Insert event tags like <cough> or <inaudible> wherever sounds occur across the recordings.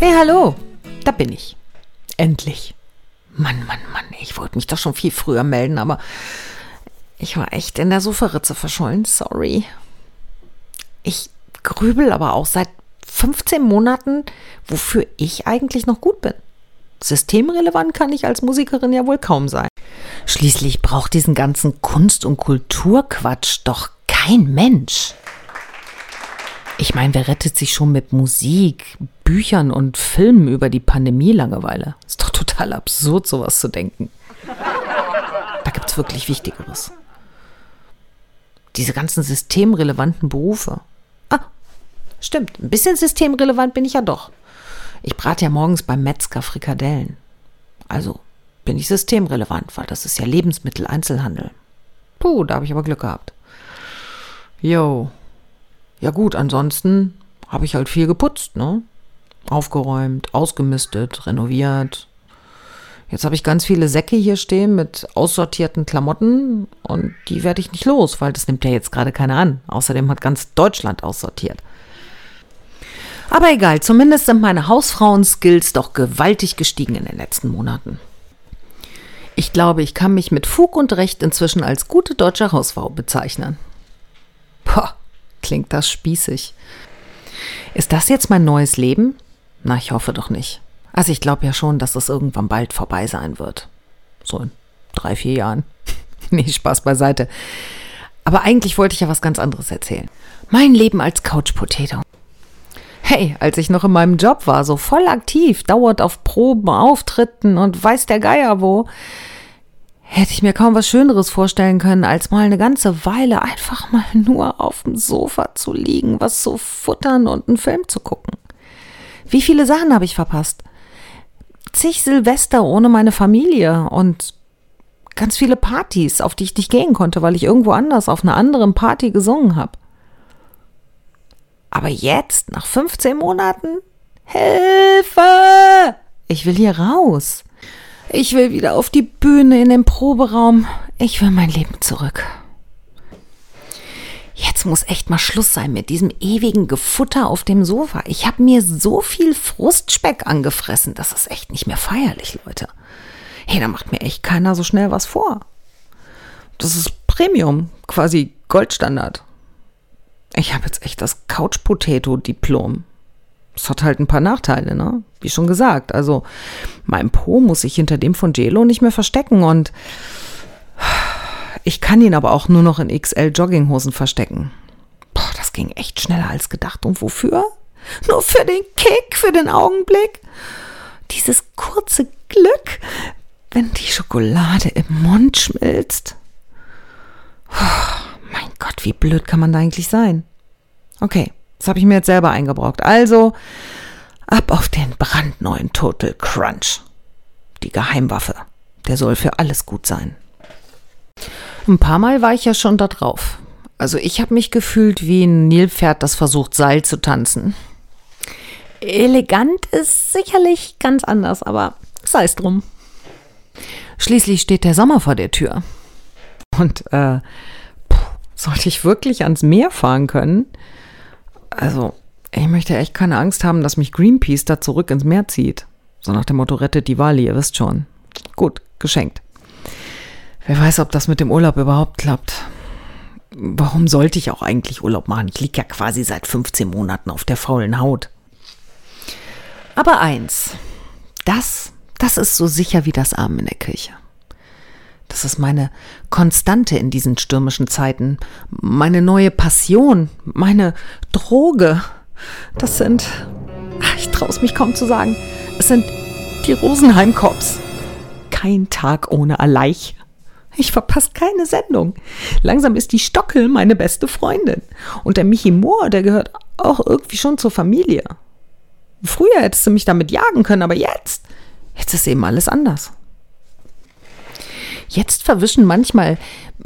Hey, hallo, da bin ich. Endlich. Mann, Mann, Mann, ich wollte mich doch schon viel früher melden, aber ich war echt in der Sofaritze verschollen, sorry. Ich grübel aber auch seit 15 Monaten, wofür ich eigentlich noch gut bin. Systemrelevant kann ich als Musikerin ja wohl kaum sein. Schließlich braucht diesen ganzen Kunst- und Kulturquatsch doch kein Mensch. Ich meine, wer rettet sich schon mit Musik, Büchern und Filmen über die Pandemie-Langeweile? Ist doch total absurd, sowas zu denken. Da gibt's wirklich Wichtigeres. Diese ganzen systemrelevanten Berufe. Ah, stimmt, ein bisschen systemrelevant bin ich ja doch. Ich brate ja morgens beim Metzger Frikadellen. Also bin ich systemrelevant, weil das ist ja Lebensmitteleinzelhandel. Puh, da habe ich aber Glück gehabt. Jo. Ja gut, ansonsten habe ich halt viel geputzt, ne? Aufgeräumt, ausgemistet, renoviert. Jetzt habe ich ganz viele Säcke hier stehen mit aussortierten Klamotten und die werde ich nicht los, weil das nimmt ja jetzt gerade keiner an. Außerdem hat ganz Deutschland aussortiert. Aber egal, zumindest sind meine Hausfrauen-Skills doch gewaltig gestiegen in den letzten Monaten. Ich glaube, ich kann mich mit Fug und Recht inzwischen als gute deutsche Hausfrau bezeichnen. Klingt das spießig. Ist das jetzt mein neues Leben? Na, ich hoffe doch nicht. Also ich glaube ja schon, dass es irgendwann bald vorbei sein wird. So in drei, vier Jahren. <laughs> nee, Spaß beiseite. Aber eigentlich wollte ich ja was ganz anderes erzählen. Mein Leben als Couch-Potato. Hey, als ich noch in meinem Job war, so voll aktiv, dauert auf Proben, Auftritten und weiß der Geier wo, hätte ich mir kaum was Schöneres vorstellen können, als mal eine ganze Weile einfach mal nur auf dem Sofa zu liegen, was zu futtern und einen Film zu gucken. Wie viele Sachen habe ich verpasst? Zig Silvester ohne meine Familie und ganz viele Partys, auf die ich nicht gehen konnte, weil ich irgendwo anders auf einer anderen Party gesungen habe. Aber jetzt, nach 15 Monaten? Hilfe! Ich will hier raus. Ich will wieder auf die Bühne in den Proberaum. Ich will mein Leben zurück. Jetzt muss echt mal Schluss sein mit diesem ewigen Gefutter auf dem Sofa. Ich habe mir so viel Frustspeck angefressen. Das ist echt nicht mehr feierlich, Leute. Hey, da macht mir echt keiner so schnell was vor. Das ist Premium, quasi Goldstandard. Ich habe jetzt echt das Couch-Potato-Diplom. Das hat halt ein paar Nachteile, ne? Wie schon gesagt. Also, mein Po muss sich hinter dem von JLo nicht mehr verstecken und ich kann ihn aber auch nur noch in XL Jogginghosen verstecken. Boah, das ging echt schneller als gedacht. Und wofür? Nur für den Kick, für den Augenblick. Dieses kurze Glück, wenn die Schokolade im Mund schmilzt. Oh, mein Gott, wie blöd kann man da eigentlich sein? Okay, das habe ich mir jetzt selber eingebrockt. Also, ab auf den brandneuen Total Crunch. Die Geheimwaffe. Der soll für alles gut sein. Ein paar Mal war ich ja schon da drauf. Also ich habe mich gefühlt wie ein Nilpferd, das versucht, Seil zu tanzen. Elegant ist sicherlich ganz anders, aber sei es drum. Schließlich steht der Sommer vor der Tür. Und äh, sollte ich wirklich ans Meer fahren können? Also, ich möchte echt keine Angst haben, dass mich Greenpeace da zurück ins Meer zieht. So nach dem Motto rettet die Wali, ihr wisst schon. Gut, geschenkt. Wer weiß, ob das mit dem Urlaub überhaupt klappt. Warum sollte ich auch eigentlich Urlaub machen? Ich liege ja quasi seit 15 Monaten auf der faulen Haut. Aber eins, das, das ist so sicher wie das Armen in der Kirche. Das ist meine Konstante in diesen stürmischen Zeiten, meine neue Passion, meine Droge. Das sind, ich traue es mich kaum zu sagen, es sind die Rosenheim-Cops. Kein Tag ohne Alleich. Ich verpasse keine Sendung. Langsam ist die Stockel meine beste Freundin. Und der Michi Mohr, der gehört auch irgendwie schon zur Familie. Früher hättest du mich damit jagen können, aber jetzt, jetzt ist eben alles anders. Jetzt verwischen manchmal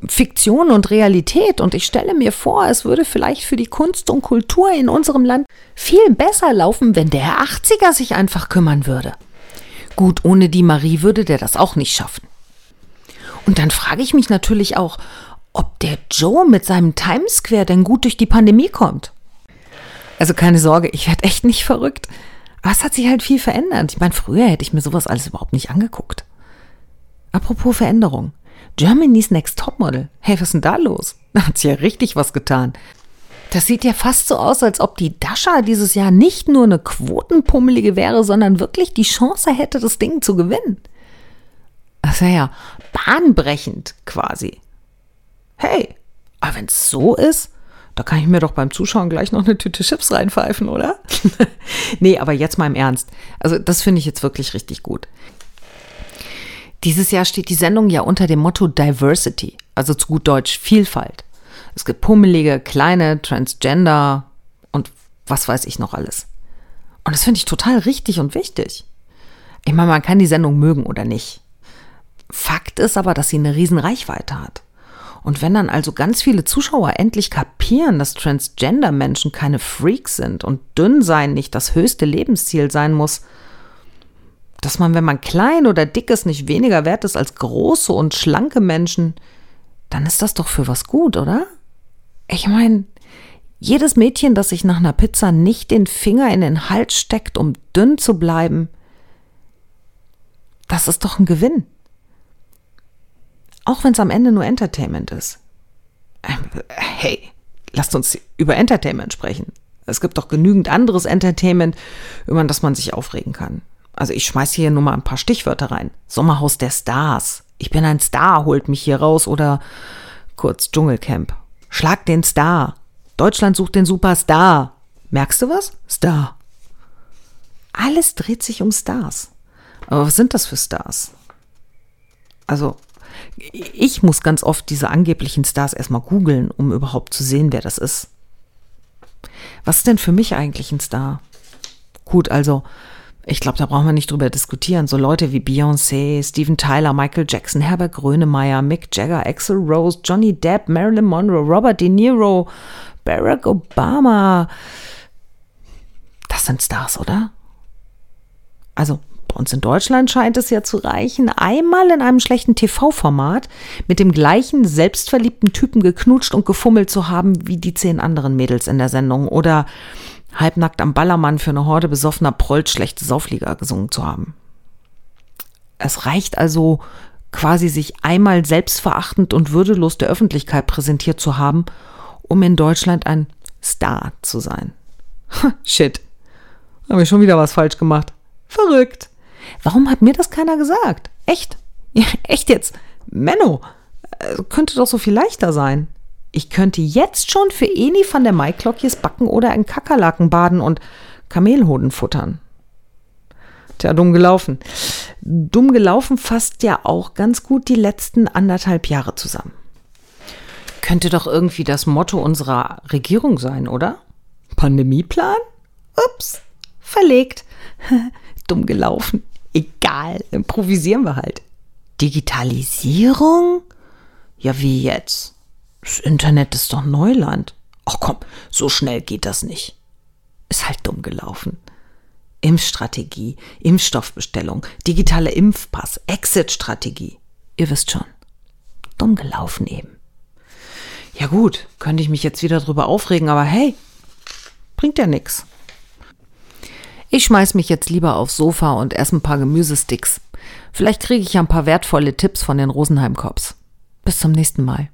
Fiktion und Realität und ich stelle mir vor, es würde vielleicht für die Kunst und Kultur in unserem Land viel besser laufen, wenn der Herr 80er sich einfach kümmern würde. Gut, ohne die Marie würde der das auch nicht schaffen. Und dann frage ich mich natürlich auch, ob der Joe mit seinem Times Square denn gut durch die Pandemie kommt. Also keine Sorge, ich werde echt nicht verrückt. Aber es hat sich halt viel verändert. Ich meine, früher hätte ich mir sowas alles überhaupt nicht angeguckt. Apropos Veränderung. Germany's Next Topmodel. Hey, was ist denn da los? Da <laughs> hat sich ja richtig was getan. Das sieht ja fast so aus, als ob die Dasha dieses Jahr nicht nur eine Quotenpummelige wäre, sondern wirklich die Chance hätte, das Ding zu gewinnen. Das wäre ja bahnbrechend quasi. Hey, aber wenn es so ist, da kann ich mir doch beim Zuschauen gleich noch eine Tüte Chips reinpfeifen, oder? <laughs> nee, aber jetzt mal im Ernst. Also das finde ich jetzt wirklich richtig gut. Dieses Jahr steht die Sendung ja unter dem Motto Diversity, also zu gut Deutsch Vielfalt. Es gibt pummelige, kleine, Transgender und was weiß ich noch alles. Und das finde ich total richtig und wichtig. Ich meine, man kann die Sendung mögen oder nicht. Fakt ist aber, dass sie eine riesen Reichweite hat. Und wenn dann also ganz viele Zuschauer endlich kapieren, dass Transgender-Menschen keine Freaks sind und dünn sein nicht das höchste Lebensziel sein muss, dass man, wenn man klein oder dick ist, nicht weniger wert ist als große und schlanke Menschen, dann ist das doch für was gut, oder? Ich meine, jedes Mädchen, das sich nach einer Pizza nicht den Finger in den Hals steckt, um dünn zu bleiben, das ist doch ein Gewinn. Auch wenn es am Ende nur Entertainment ist. Ähm, hey, lasst uns über Entertainment sprechen. Es gibt doch genügend anderes Entertainment, über das man sich aufregen kann. Also ich schmeiß hier nur mal ein paar Stichwörter rein. Sommerhaus der Stars. Ich bin ein Star, holt mich hier raus. Oder kurz Dschungelcamp. Schlag den Star. Deutschland sucht den Superstar. Merkst du was? Star. Alles dreht sich um Stars. Aber was sind das für Stars? Also ich muss ganz oft diese angeblichen Stars erstmal googeln, um überhaupt zu sehen, wer das ist. Was ist denn für mich eigentlich ein Star? Gut, also, ich glaube, da brauchen wir nicht drüber diskutieren. So Leute wie Beyoncé, Steven Tyler, Michael Jackson, Herbert Grönemeyer, Mick Jagger, Axel Rose, Johnny Depp, Marilyn Monroe, Robert De Niro, Barack Obama. Das sind Stars, oder? Also, bei uns in Deutschland scheint es ja zu reichen, einmal in einem schlechten TV-Format mit dem gleichen selbstverliebten Typen geknutscht und gefummelt zu haben wie die zehn anderen Mädels in der Sendung oder halbnackt am Ballermann für eine Horde besoffener Prollt schlechte Sauflieger gesungen zu haben. Es reicht also quasi sich einmal selbstverachtend und würdelos der Öffentlichkeit präsentiert zu haben, um in Deutschland ein Star zu sein. Shit. Habe ich schon wieder was falsch gemacht. Verrückt. Warum hat mir das keiner gesagt? Echt? <laughs> Ja, echt jetzt? Menno, äh, könnte doch so viel leichter sein. Ich könnte jetzt schon für Eni van der Maiklokjes backen oder in Kakerlaken baden und Kamelhoden futtern. Tja, dumm gelaufen. Dumm gelaufen fasst ja auch ganz gut die letzten anderthalb Jahre zusammen. Könnte doch irgendwie das Motto unserer Regierung sein, oder? Pandemieplan? Ups, verlegt. <laughs> dumm gelaufen. Egal, improvisieren wir halt. Digitalisierung? Ja, wie jetzt? Das Internet ist doch Neuland. Ach komm, so schnell geht das nicht. Ist halt dumm gelaufen. Impfstrategie, Impfstoffbestellung, digitaler Impfpass, Exit-Strategie. Ihr wisst schon. Dumm gelaufen eben. Ja gut, könnte ich mich jetzt wieder drüber aufregen, aber hey, bringt ja nix. Ich schmeiß mich jetzt lieber aufs Sofa und esse ein paar Gemüsesticks. Vielleicht kriege ich ja ein paar wertvolle Tipps von den Rosenheim-Cops. Bis zum nächsten Mal.